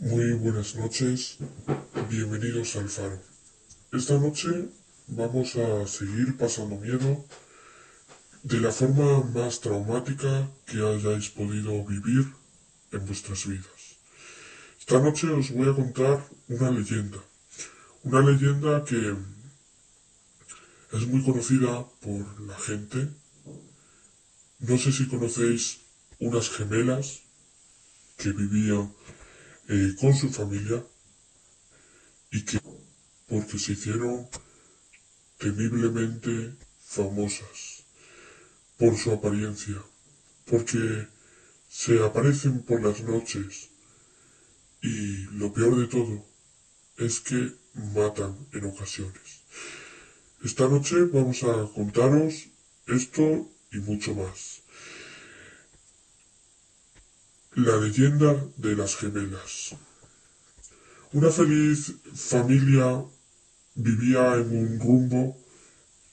Muy buenas noches, bienvenidos al Faro. Esta noche vamos a seguir pasando miedo de la forma más traumática que hayáis podido vivir en vuestras vidas. Esta noche os voy a contar una leyenda, una leyenda que es muy conocida por la gente. No sé si conocéis unas gemelas que vivían eh, con su familia y que porque se hicieron temiblemente famosas por su apariencia, porque se aparecen por las noches y lo peor de todo es que matan en ocasiones. Esta noche vamos a contaros esto y mucho más. La leyenda de las gemelas. Una feliz familia vivía en un rumbo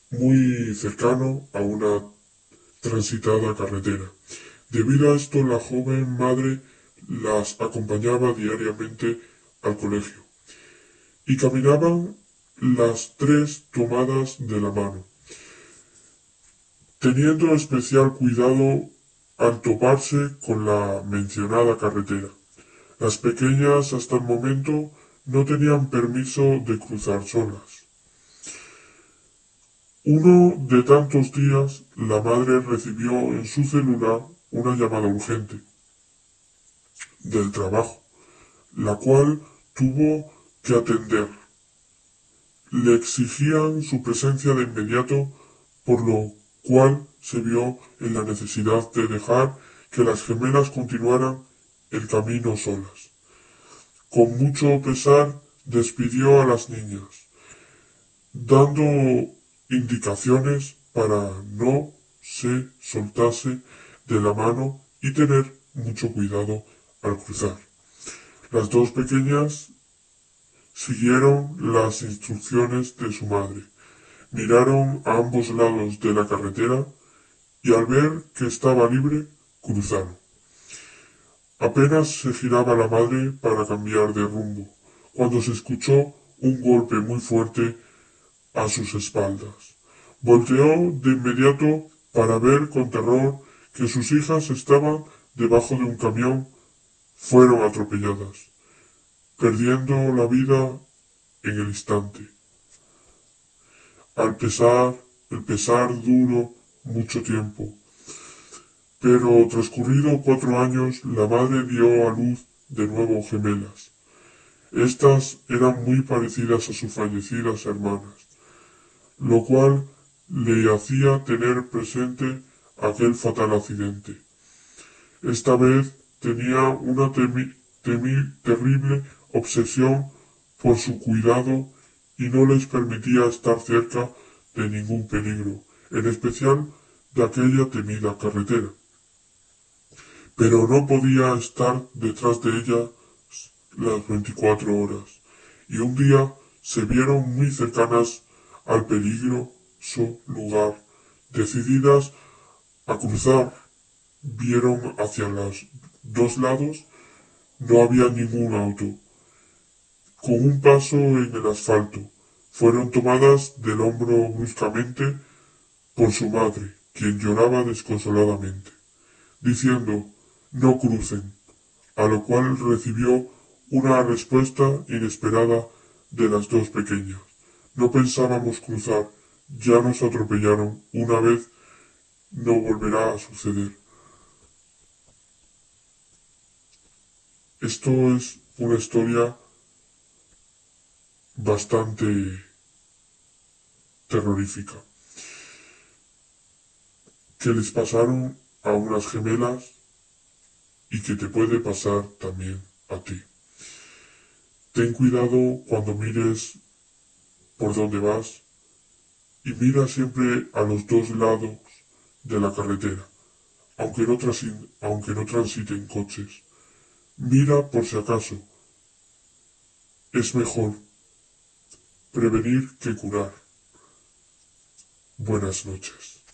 muy cercano a una transitada carretera. Debido a esto, la joven madre las acompañaba diariamente al colegio y caminaban las tres tomadas de la mano, teniendo especial cuidado al toparse con la mencionada carretera. Las pequeñas hasta el momento no tenían permiso de cruzar solas. Uno de tantos días, la madre recibió en su celular una llamada urgente del trabajo, la cual tuvo que atender. Le exigían su presencia de inmediato, por lo cual se vio en la necesidad de dejar que las gemelas continuaran el camino solas. Con mucho pesar despidió a las niñas, dando indicaciones para no se soltase de la mano y tener mucho cuidado al cruzar. Las dos pequeñas siguieron las instrucciones de su madre, miraron a ambos lados de la carretera y al ver que estaba libre, cruzaron. Apenas se giraba la madre para cambiar de rumbo, cuando se escuchó un golpe muy fuerte a sus espaldas. Volteó de inmediato para ver con terror que sus hijas estaban debajo de un camión. Fueron atropelladas, perdiendo la vida en el instante. Al pesar, el pesar duro mucho tiempo. Pero transcurrido cuatro años, la madre dio a luz de nuevo gemelas. Estas eran muy parecidas a sus fallecidas hermanas, lo cual le hacía tener presente aquel fatal accidente. Esta vez tenía una terrible obsesión por su cuidado y no les permitía estar cerca de ningún peligro en especial de aquella temida carretera. Pero no podía estar detrás de ella las veinticuatro horas, y un día se vieron muy cercanas al peligroso lugar, decididas a cruzar, vieron hacia los dos lados, no había ningún auto. Con un paso en el asfalto, fueron tomadas del hombro bruscamente por su madre, quien lloraba desconsoladamente, diciendo no crucen, a lo cual recibió una respuesta inesperada de las dos pequeñas. No pensábamos cruzar, ya nos atropellaron una vez, no volverá a suceder. Esto es una historia bastante terrorífica que les pasaron a unas gemelas y que te puede pasar también a ti. Ten cuidado cuando mires por dónde vas y mira siempre a los dos lados de la carretera, aunque no, aunque no transiten coches. Mira por si acaso. Es mejor prevenir que curar. Buenas noches.